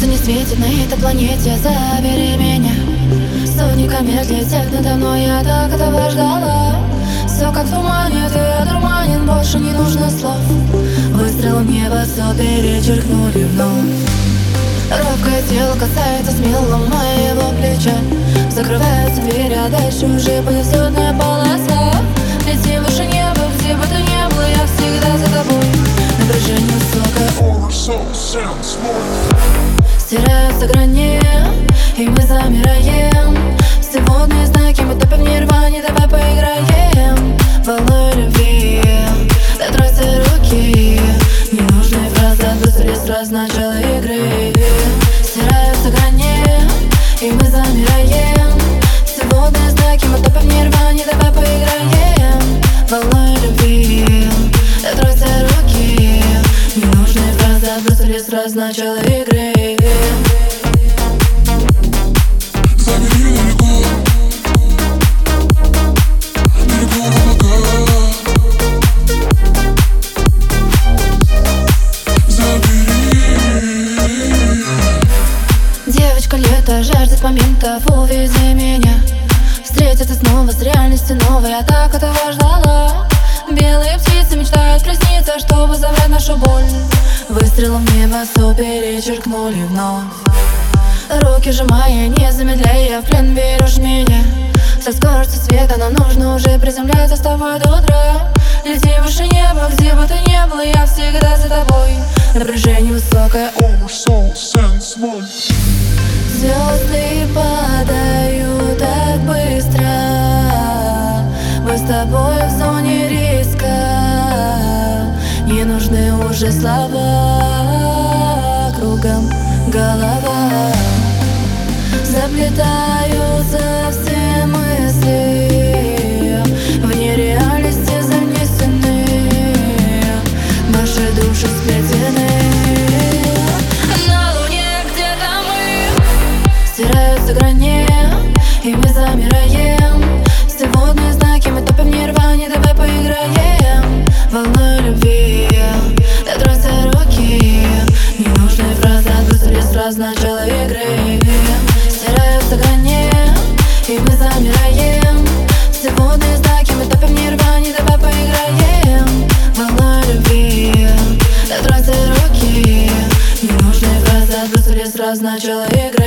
Солнце не светит на этой планете. Забери меня. Сотни комет летят надо мной. Я так этого ждала. Все как в тумане, ты одурманен. Больше не нужно слов. Выстрел в небо, все перечеркнули вновь. Робкое тело касается смело моего плеча. Закрываются двери, а дальше уже понесетная полоса. Лети выше неба, где бы ты ни был, я всегда за тобой. Напряжение высокое Стираются грани, и мы замираем Фразы отбросили сразу начало игры. Девочка лето жаждет моментов, увези меня. Встретиться снова с реальностью новой, я так этого ждала Белые птицы мечтают присниться, чтобы забрать нашу боль. Выстрелом небо все перечеркнули вновь Руки сжимая, не замедляя, в плен берешь меня. Со скоростью света нам нужно уже приземляться с тобой до утра. Лети выше неба, где бы ты ни был, я всегда за тобой. Напряжение высокое, Звезды падают уже слова Кругом голова. Заплетаются все мысли В нереальности занесены. Наши души сплетены. На луне где-то мы Стираются грани, сразу начало игры Стираются грани, и мы замираем. Все водные знаки, мы топим в нирване Давай поиграем. Волной любви Дотройся руки. Ненужные фразы отбросили сразу начало игры